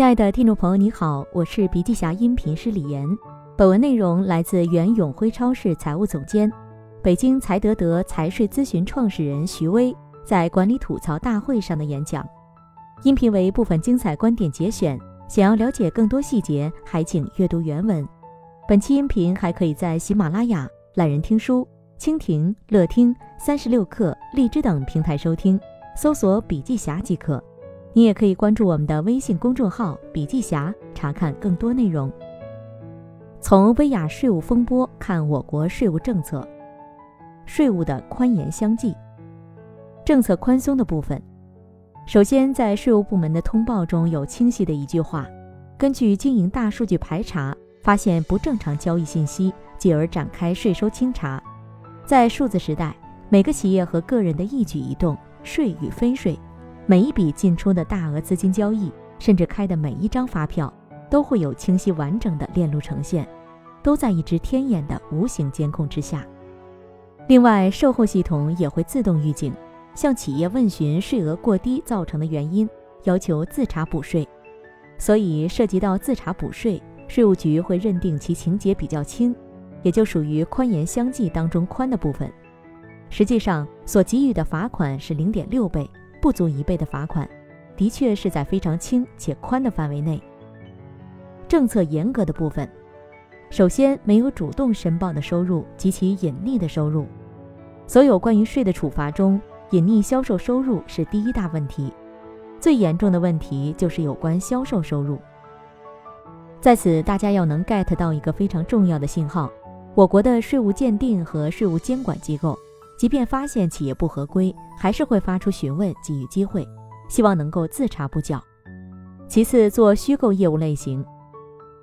亲爱的听众朋友，你好，我是笔记侠音频师李岩。本文内容来自原永辉超市财务总监、北京财德德财税咨询创始人徐威在管理吐槽大会上的演讲。音频为部分精彩观点节选，想要了解更多细节，还请阅读原文。本期音频还可以在喜马拉雅、懒人听书、蜻蜓、乐听、三十六课、荔枝等平台收听，搜索“笔记侠”即可。你也可以关注我们的微信公众号“笔记侠”，查看更多内容。从薇娅税务风波看我国税务政策，税务的宽严相济。政策宽松的部分，首先在税务部门的通报中有清晰的一句话：根据经营大数据排查，发现不正常交易信息，继而展开税收清查。在数字时代，每个企业和个人的一举一动，税与非税。每一笔进出的大额资金交易，甚至开的每一张发票，都会有清晰完整的链路呈现，都在一只天眼的无形监控之下。另外，售后系统也会自动预警，向企业问询税额过低造成的原因，要求自查补税。所以，涉及到自查补税，税务局会认定其情节比较轻，也就属于宽严相济当中宽的部分。实际上，所给予的罚款是零点六倍。不足一倍的罚款，的确是在非常轻且宽的范围内。政策严格的部分，首先没有主动申报的收入及其隐匿的收入。所有关于税的处罚中，隐匿销售收入是第一大问题。最严重的问题就是有关销售收入。在此，大家要能 get 到一个非常重要的信号：我国的税务鉴定和税务监管机构。即便发现企业不合规，还是会发出询问，给予机会，希望能够自查不缴。其次，做虚构业务类型，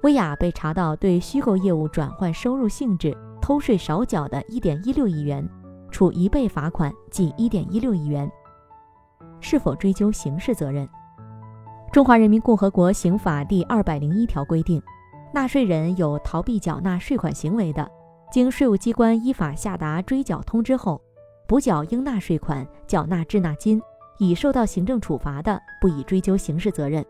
薇娅被查到对虚构业务转换收入性质偷税少缴的1.16亿元，处一倍罚款，计1.16亿元。是否追究刑事责任？中华人民共和国刑法第二百零一条规定，纳税人有逃避缴纳税款行为的，经税务机关依法下达追缴通知后。补缴应纳税款、缴纳滞纳金，已受到行政处罚的，不以追究刑事责任；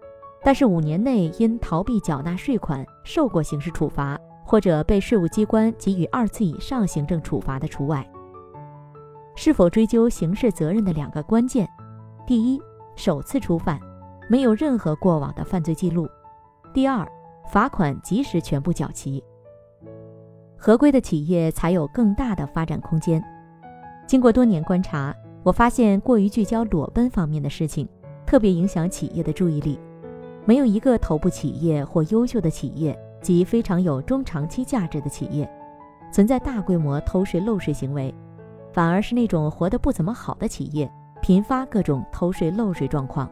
但是五年内因逃避缴纳税款受过刑事处罚，或者被税务机关给予二次以上行政处罚的除外。是否追究刑事责任的两个关键：第一，首次初犯，没有任何过往的犯罪记录；第二，罚款及时全部缴齐。合规的企业才有更大的发展空间。经过多年观察，我发现过于聚焦裸奔方面的事情，特别影响企业的注意力。没有一个头部企业或优秀的企业及非常有中长期价值的企业，存在大规模偷税漏税行为，反而是那种活得不怎么好的企业，频发各种偷税漏税状况。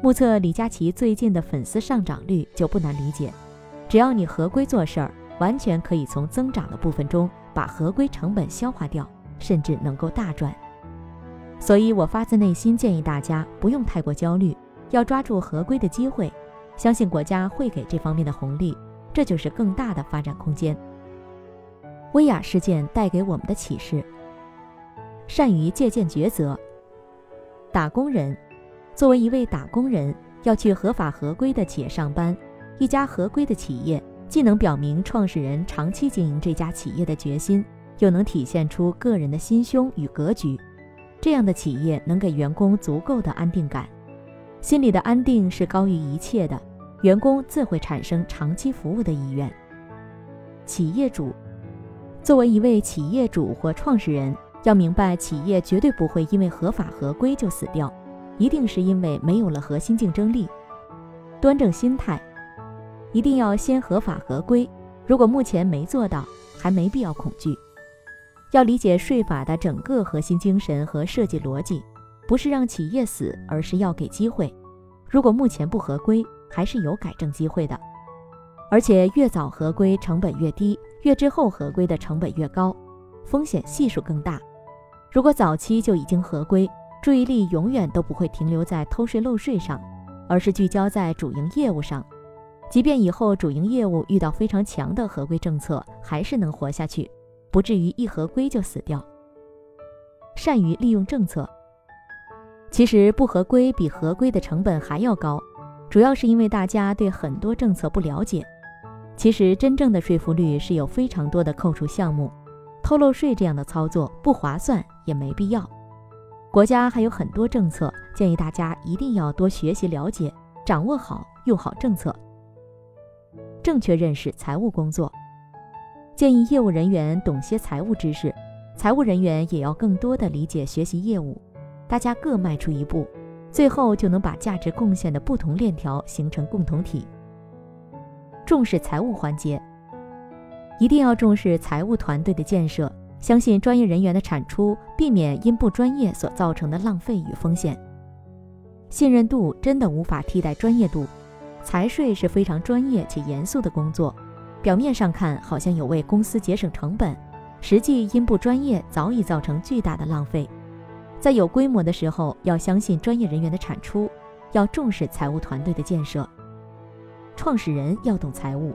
目测李佳琦最近的粉丝上涨率就不难理解。只要你合规做事儿，完全可以从增长的部分中把合规成本消化掉。甚至能够大赚，所以我发自内心建议大家不用太过焦虑，要抓住合规的机会，相信国家会给这方面的红利，这就是更大的发展空间。薇娅事件带给我们的启示：善于借鉴抉择。打工人，作为一位打工人，要去合法合规的企业上班，一家合规的企业既能表明创始人长期经营这家企业的决心。又能体现出个人的心胸与格局，这样的企业能给员工足够的安定感，心里的安定是高于一切的，员工自会产生长期服务的意愿。企业主，作为一位企业主或创始人，要明白企业绝对不会因为合法合规就死掉，一定是因为没有了核心竞争力。端正心态，一定要先合法合规，如果目前没做到，还没必要恐惧。要理解税法的整个核心精神和设计逻辑，不是让企业死，而是要给机会。如果目前不合规，还是有改正机会的。而且越早合规成本越低，越之后合规的成本越高，风险系数更大。如果早期就已经合规，注意力永远都不会停留在偷税漏税上，而是聚焦在主营业务上。即便以后主营业务遇到非常强的合规政策，还是能活下去。不至于一合规就死掉。善于利用政策，其实不合规比合规的成本还要高。主要是因为大家对很多政策不了解。其实，真正的税负率是有非常多的扣除项目，偷漏税这样的操作不划算，也没必要。国家还有很多政策，建议大家一定要多学习了解，掌握好，用好政策，正确认识财务工作。建议业务人员懂些财务知识，财务人员也要更多的理解学习业务，大家各迈出一步，最后就能把价值贡献的不同链条形成共同体。重视财务环节，一定要重视财务团队的建设，相信专业人员的产出，避免因不专业所造成的浪费与风险。信任度真的无法替代专业度，财税是非常专业且严肃的工作，表面上看好像有为公司节省成本，实际因不专业早已造成巨大的浪费。在有规模的时候，要相信专业人员的产出，要重视财务团队的建设。创始人要懂财务，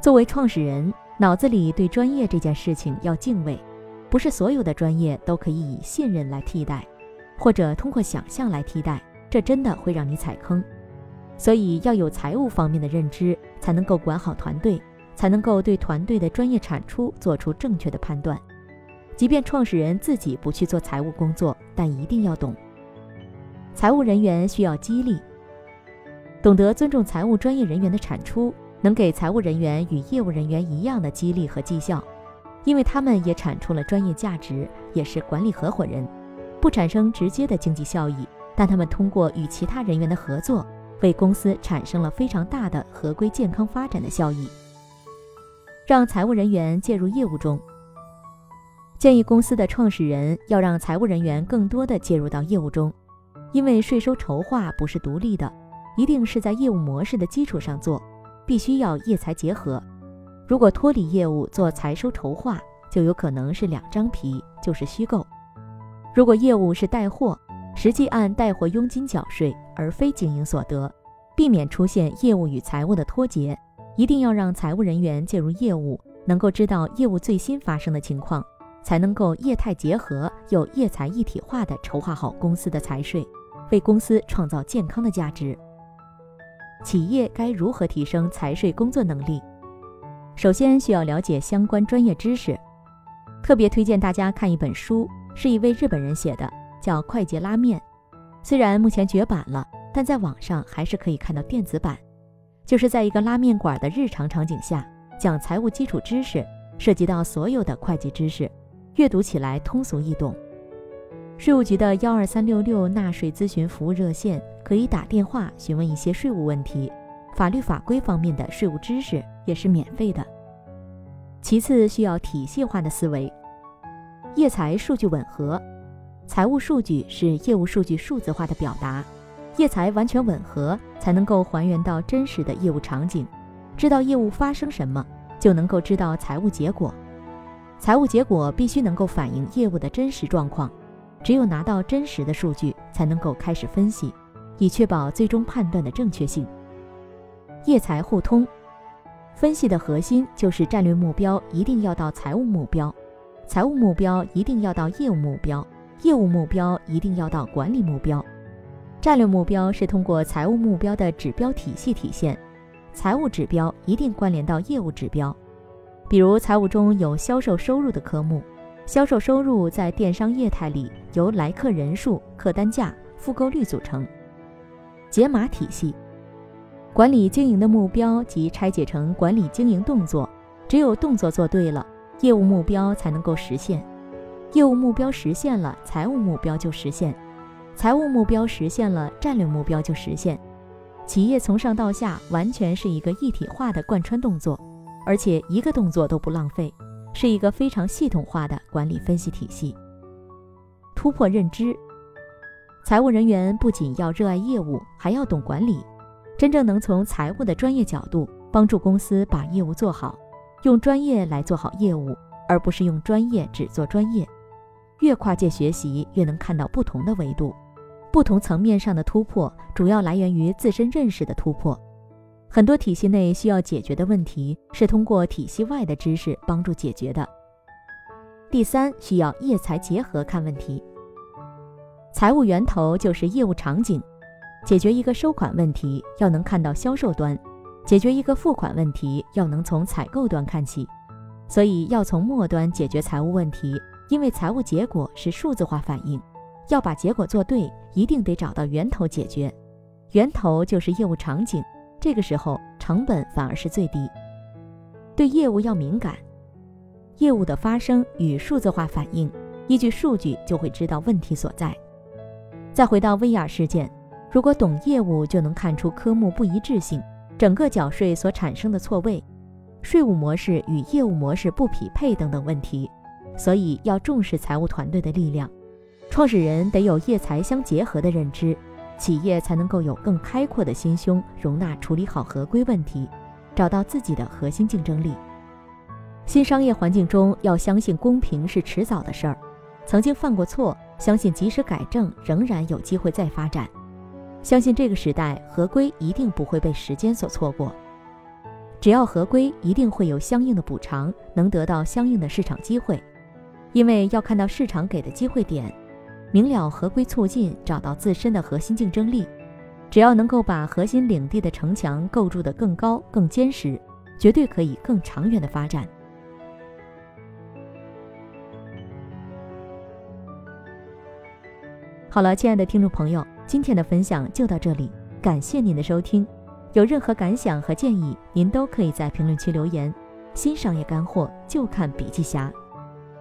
作为创始人，脑子里对专业这件事情要敬畏，不是所有的专业都可以以信任来替代，或者通过想象来替代，这真的会让你踩坑。所以要有财务方面的认知，才能够管好团队，才能够对团队的专业产出做出正确的判断。即便创始人自己不去做财务工作，但一定要懂。财务人员需要激励。懂得尊重财务专业人员的产出，能给财务人员与业务人员一样的激励和绩效，因为他们也产出了专业价值，也是管理合伙人，不产生直接的经济效益，但他们通过与其他人员的合作，为公司产生了非常大的合规健康发展的效益。让财务人员介入业务中，建议公司的创始人要让财务人员更多的介入到业务中，因为税收筹划不是独立的。一定是在业务模式的基础上做，必须要业财结合。如果脱离业务做财收筹划，就有可能是两张皮，就是虚构。如果业务是带货，实际按带货佣金缴税，而非经营所得，避免出现业务与财务的脱节。一定要让财务人员介入业务，能够知道业务最新发生的情况，才能够业态结合又业财一体化的筹划好公司的财税，为公司创造健康的价值。企业该如何提升财税工作能力？首先需要了解相关专业知识，特别推荐大家看一本书，是一位日本人写的，叫《快捷拉面》。虽然目前绝版了，但在网上还是可以看到电子版。就是在一个拉面馆的日常场景下，讲财务基础知识，涉及到所有的会计知识，阅读起来通俗易懂。税务局的幺二三六六纳税咨询服务热线可以打电话询问一些税务问题，法律法规方面的税务知识也是免费的。其次，需要体系化的思维，业财数据吻合，财务数据是业务数据数字化的表达，业财完全吻合，才能够还原到真实的业务场景，知道业务发生什么，就能够知道财务结果，财务结果必须能够反映业务的真实状况。只有拿到真实的数据，才能够开始分析，以确保最终判断的正确性。业财互通，分析的核心就是战略目标一定要到财务目标，财务目标一定要到业务目标，业务目标一定要到管理目标。战略目标是通过财务目标的指标体系体现，财务指标一定关联到业务指标。比如财务中有销售收入的科目。销售收入在电商业态里由来客人数、客单价、复购率组成。解码体系，管理经营的目标即拆解成管理经营动作，只有动作做对了，业务目标才能够实现。业务目标实现了，财务目标就实现；财务目标实现了，战略目标就实现。企业从上到下完全是一个一体化的贯穿动作，而且一个动作都不浪费。是一个非常系统化的管理分析体系。突破认知，财务人员不仅要热爱业务，还要懂管理，真正能从财务的专业角度帮助公司把业务做好，用专业来做好业务，而不是用专业只做专业。越跨界学习，越能看到不同的维度，不同层面上的突破，主要来源于自身认识的突破。很多体系内需要解决的问题，是通过体系外的知识帮助解决的。第三，需要业财结合看问题。财务源头就是业务场景，解决一个收款问题，要能看到销售端；解决一个付款问题，要能从采购端看起。所以要从末端解决财务问题，因为财务结果是数字化反应。要把结果做对，一定得找到源头解决。源头就是业务场景，这个时候成本反而是最低。对业务要敏感，业务的发生与数字化反应，依据数据就会知道问题所在。再回到 VR 事件。如果懂业务，就能看出科目不一致性，整个缴税所产生的错位，税务模式与业务模式不匹配等等问题。所以要重视财务团队的力量，创始人得有业财相结合的认知，企业才能够有更开阔的心胸，容纳处理好合规问题，找到自己的核心竞争力。新商业环境中，要相信公平是迟早的事儿，曾经犯过错，相信及时改正，仍然有机会再发展。相信这个时代合规一定不会被时间所错过，只要合规，一定会有相应的补偿，能得到相应的市场机会。因为要看到市场给的机会点，明了合规促进，找到自身的核心竞争力。只要能够把核心领地的城墙构筑得更高、更坚实，绝对可以更长远的发展。好了，亲爱的听众朋友。今天的分享就到这里，感谢您的收听。有任何感想和建议，您都可以在评论区留言。新商业干货就看笔记侠，